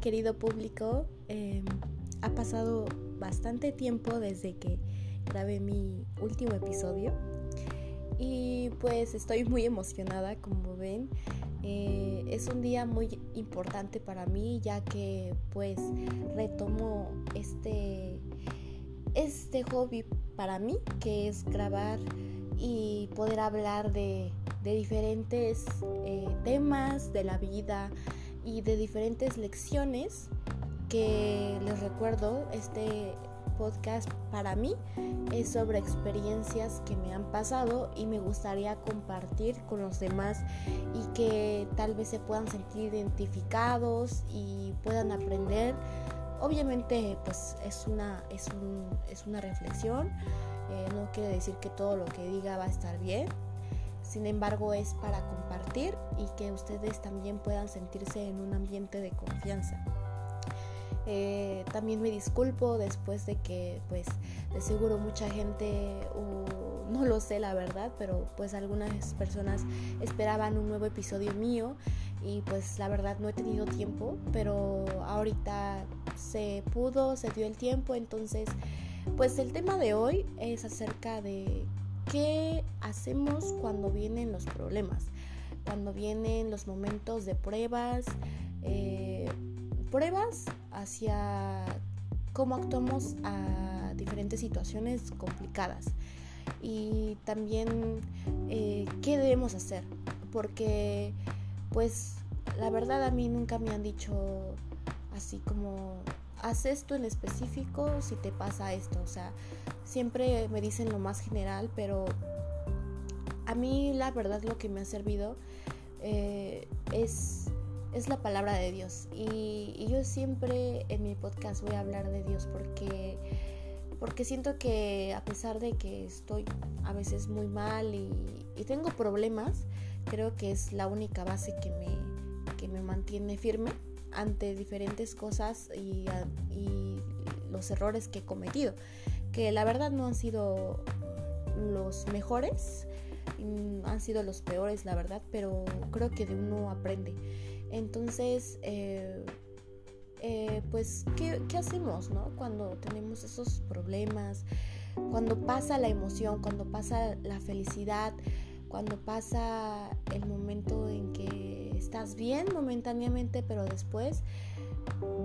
querido público, em, ha pasado bastante tiempo desde que grabé mi último episodio y pues estoy muy emocionada como ven. Eh, es un día muy importante para mí ya que pues retomo este, este hobby para mí que es grabar y poder hablar de, diferentes eh, temas de la vida y de diferentes lecciones que les recuerdo este podcast para mí es sobre experiencias que me han pasado y me gustaría compartir con los demás y que tal vez se puedan sentir identificados y puedan aprender. Obviamente pues es una, es es una reflexión, eh, no quiere decir que todo lo que diga va a estar bien, sin embargo es para compartir y que ustedes también puedan sentirse en un ambiente de confianza. Eh, también me disculpo después de que pues de seguro mucha gente no lo sé la verdad pero pues algunas personas esperaban un nuevo episodio mío y pues la verdad no he tenido tiempo pero ahorita se pudo se dio el tiempo entonces pues el tema de hoy es acerca de qué hacemos cuando vienen los problemas cuando vienen los momentos de pruebas eh, pruebas hacia cómo actuamos a diferentes situaciones complicadas. Y también eh, qué debemos hacer porque pues la verdad a mí nunca me han dicho así como haz esto en específico si te pasa esto o sea siempre me dicen lo más general pero a mí la verdad lo que me ha servido eh, es es la palabra de Dios. Y, yo siempre en mi podcast voy a hablar de Dios porque, porque siento que a pesar de que estoy a veces muy mal y, tengo problemas, creo que es la única base que me, que me mantiene firme ante diferentes cosas y, los errores que he cometido. Que la verdad no han sido los mejores, mm, han sido los peores, la verdad, pero creo que de uno aprende. Entonces, eh, eh, pues, ¿qué, hacemos no? cuando tenemos esos problemas? Cuando pasa la emoción, cuando pasa la felicidad, cuando pasa el momento en que estás bien momentáneamente, pero después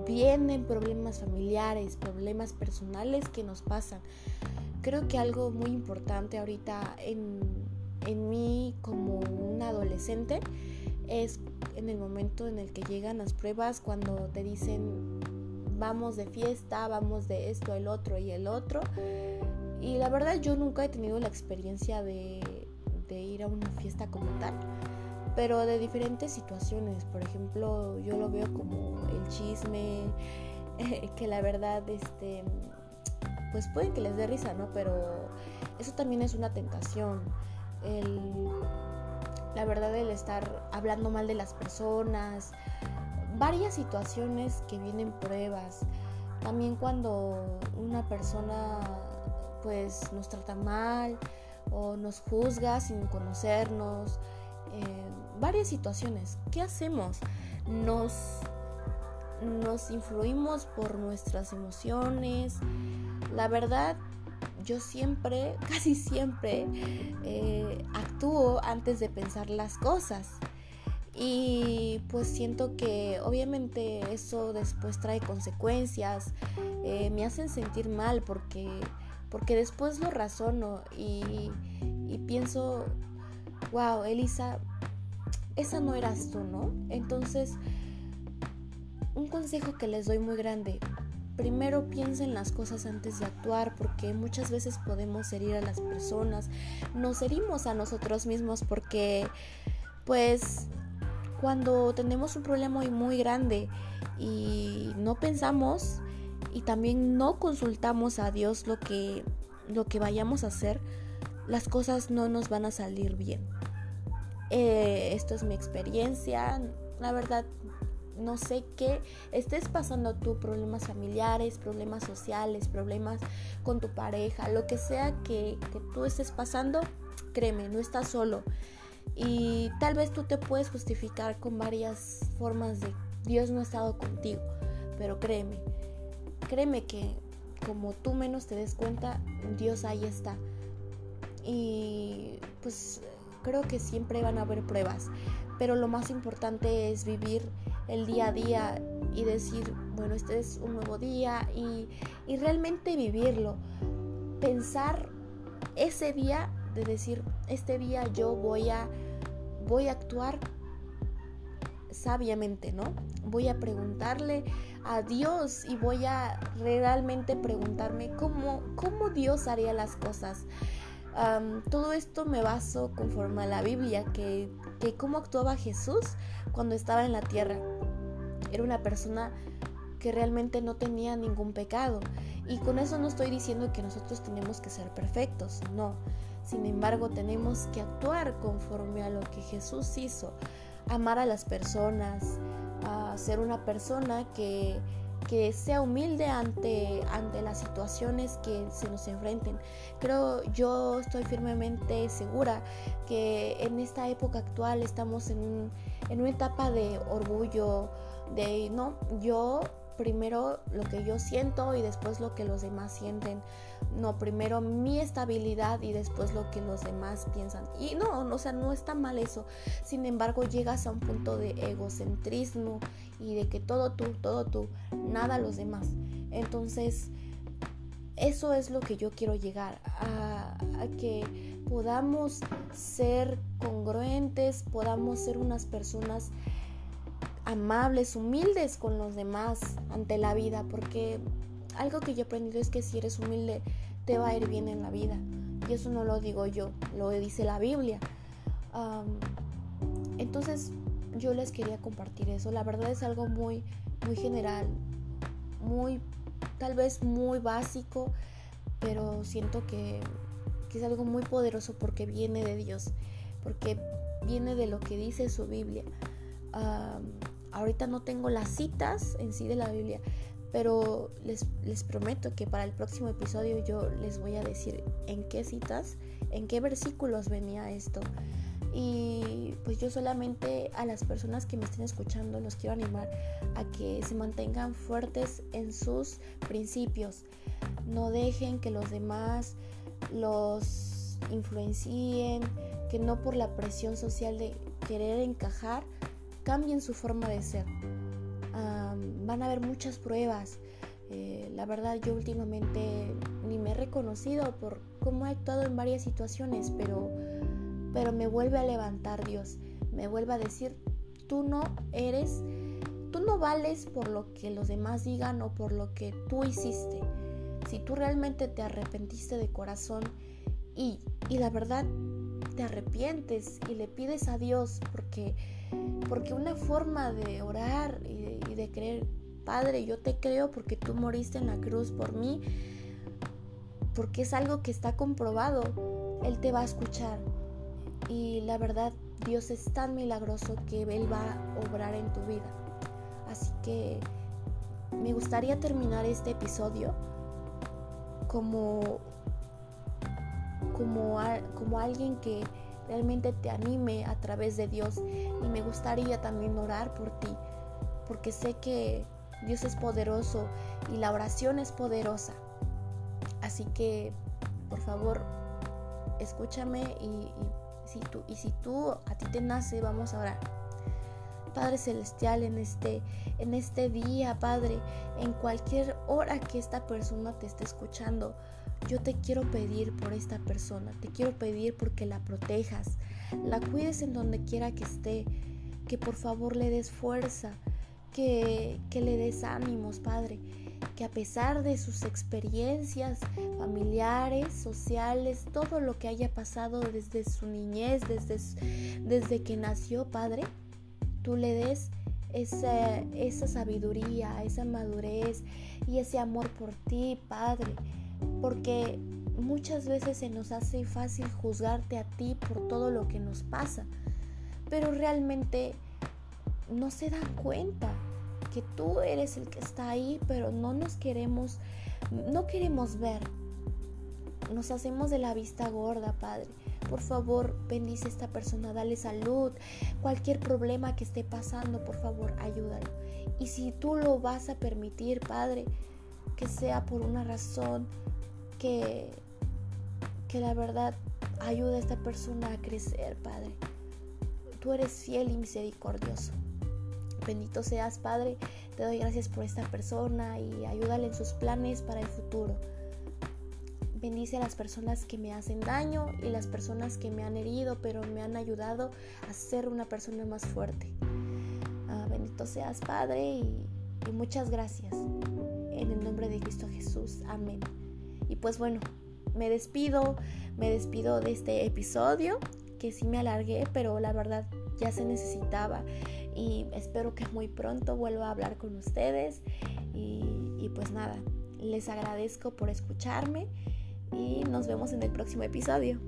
vienen problemas familiares, problemas personales que nos pasan. Creo que algo muy importante ahorita en, en mí como un adolescente es en el momento en el que llegan las pruebas, cuando te dicen vamos de fiesta, vamos de esto, el otro y el otro. Y la verdad yo nunca he tenido la experiencia de, ir a una fiesta como tal, pero de diferentes situaciones. Por ejemplo, yo lo veo como el chisme, que la verdad, este, pues puede que les dé risa, ¿no? Pero eso también es una tentación. El la verdad el estar hablando mal de las personas, varias situaciones que vienen pruebas. También cuando una persona pues nos trata mal o nos juzga sin conocernos, eh, varias situaciones. ¿Qué hacemos? Nos, nos influimos por nuestras emociones. La verdad yo siempre, casi siempre, eh, actúo antes de pensar las cosas. Y pues siento que obviamente eso después trae consecuencias, eh, me hacen sentir mal porque, porque después lo razono y, y pienso, wow, Elisa, esa no eras tú, ¿no? Entonces, un consejo que les doy muy grande, primero piensen las cosas antes de actuar porque muchas veces podemos herir a las personas, nos herimos a nosotros mismos porque pues cuando tenemos un problema muy, muy grande y no pensamos y también no consultamos a Dios lo que, lo que vayamos a hacer, las cosas no nos van a salir bien. Eh, esto es mi experiencia, la verdad no sé qué estés pasando tú, problemas familiares, problemas sociales, problemas con tu pareja, lo que sea que, tú estés pasando, créeme, no estás solo. Y tal vez tú te puedes justificar con varias formas de Dios no ha estado contigo. pero créeme, créeme que como tú menos te des cuenta, Dios ahí está. Y pues creo que siempre van a haber pruebas, pero lo más importante es vivir el día a día y decir, bueno, este es un nuevo día y, y realmente vivirlo. Pensar ese día de decir, este día yo voy a, voy a actuar sabiamente, ¿no? Voy a preguntarle a Dios y voy a realmente preguntarme cómo, cómo Dios haría las cosas. Todo esto me baso conforme a la Biblia, que, que cómo actuaba Jesús cuando estaba en la tierra. Era una persona que realmente no tenía ningún pecado. Y con eso no estoy diciendo que nosotros tenemos que ser perfectos, no. Sin embargo, tenemos que actuar conforme a lo que Jesús hizo amar a las personas, a ser una persona que, que sea humilde ante, ante las situaciones que se nos enfrenten. Creo, yo estoy firmemente segura que en esta época actual estamos en, en una etapa de orgullo, de, no, yo primero lo que yo siento y después lo que los demás sienten. No, primero mi estabilidad y después lo que los demás piensan. Y no, o sea, no está mal eso. Sin embargo, llegas a un punto de egocentrismo y de que todo tú, todo tú, nada los demás. Entonces, eso es lo que yo quiero llegar, a, a que podamos ser congruentes, podamos ser unas personas amables, humildes con los demás ante la vida, porque algo que yo he aprendido es que si eres humilde te va a ir bien en la vida. Y eso no lo digo yo, lo dice la Biblia. entonces yo les quería compartir eso. La verdad es algo muy, muy general, muy, tal vez muy básico, pero siento que, que es algo muy poderoso porque viene de Dios, porque viene de lo que dice su Biblia. Ahorita no tengo las citas en sí de la Biblia, pero les, les prometo que para el próximo episodio yo les voy a decir en qué citas, en qué versículos venía esto. Y pues yo solamente a las personas que me estén escuchando los quiero animar a que se mantengan fuertes en sus principios. No dejen que los demás los influencien, que no por la presión social de querer encajar cambien su forma de ser. van a haber muchas pruebas. Eh, la verdad yo últimamente ni me he reconocido por cómo he actuado en varias situaciones, pero, pero me vuelve a levantar Dios. Me vuelve a decir, tú no eres, tú no vales por lo que los demás digan o por lo que tú hiciste. Si tú realmente te arrepentiste de corazón y, y la verdad te arrepientes y le pides a Dios porque porque una forma de orar y de, creer, Padre, yo te creo porque tú moriste en la cruz por mí, porque es algo que está comprobado, Él te va a escuchar. Y la verdad, Dios es tan milagroso que Él va a obrar en tu vida. Así que me gustaría terminar este episodio como, como, como alguien que realmente te anime a través de Dios. Y me gustaría también orar por ti, porque sé que Dios es poderoso y la oración es poderosa. Así que, por favor, escúchame y, si, tú, y si tú a ti te nace, vamos a orar. Padre Celestial, en este, en este día, Padre, en cualquier hora que esta persona te esté escuchando, yo te quiero pedir por esta persona, te quiero pedir porque la protejas, la cuides en donde quiera que esté, que por favor le des fuerza, que, que le des ánimos, Padre, que a pesar de sus experiencias familiares, sociales, todo lo que haya pasado desde su niñez, desde, desde que nació, Padre, tú le des esa, esa sabiduría, esa madurez y ese amor por ti, Padre porque muchas veces se nos hace fácil juzgarte a ti por todo lo que nos pasa, pero realmente no se dan cuenta que tú eres el que está ahí, pero no nos queremos, no queremos ver. Nos hacemos de la vista gorda, Padre, por favor, bendice a esta persona, dale salud, cualquier problema que esté pasando, por favor, ayúdalo. Y si tú lo vas a permitir, Padre, que sea por una razón que, que la verdad ayude a esta persona a crecer, Padre. Tú eres fiel y misericordioso. Bendito seas, Padre. Te doy gracias por esta persona y ayúdale en sus planes para el futuro. Bendice a las personas que me hacen daño y las personas que me han herido, pero me han ayudado a ser una persona más fuerte. Ah, bendito seas, Padre, y, y muchas gracias. En el nombre de Cristo Jesús. Amén. Y pues bueno, me despido, me despido de este episodio, que sí me alargué, pero la verdad ya se necesitaba y espero que muy pronto vuelva a hablar con ustedes y, y pues nada, les agradezco por escucharme y nos vemos en el próximo episodio.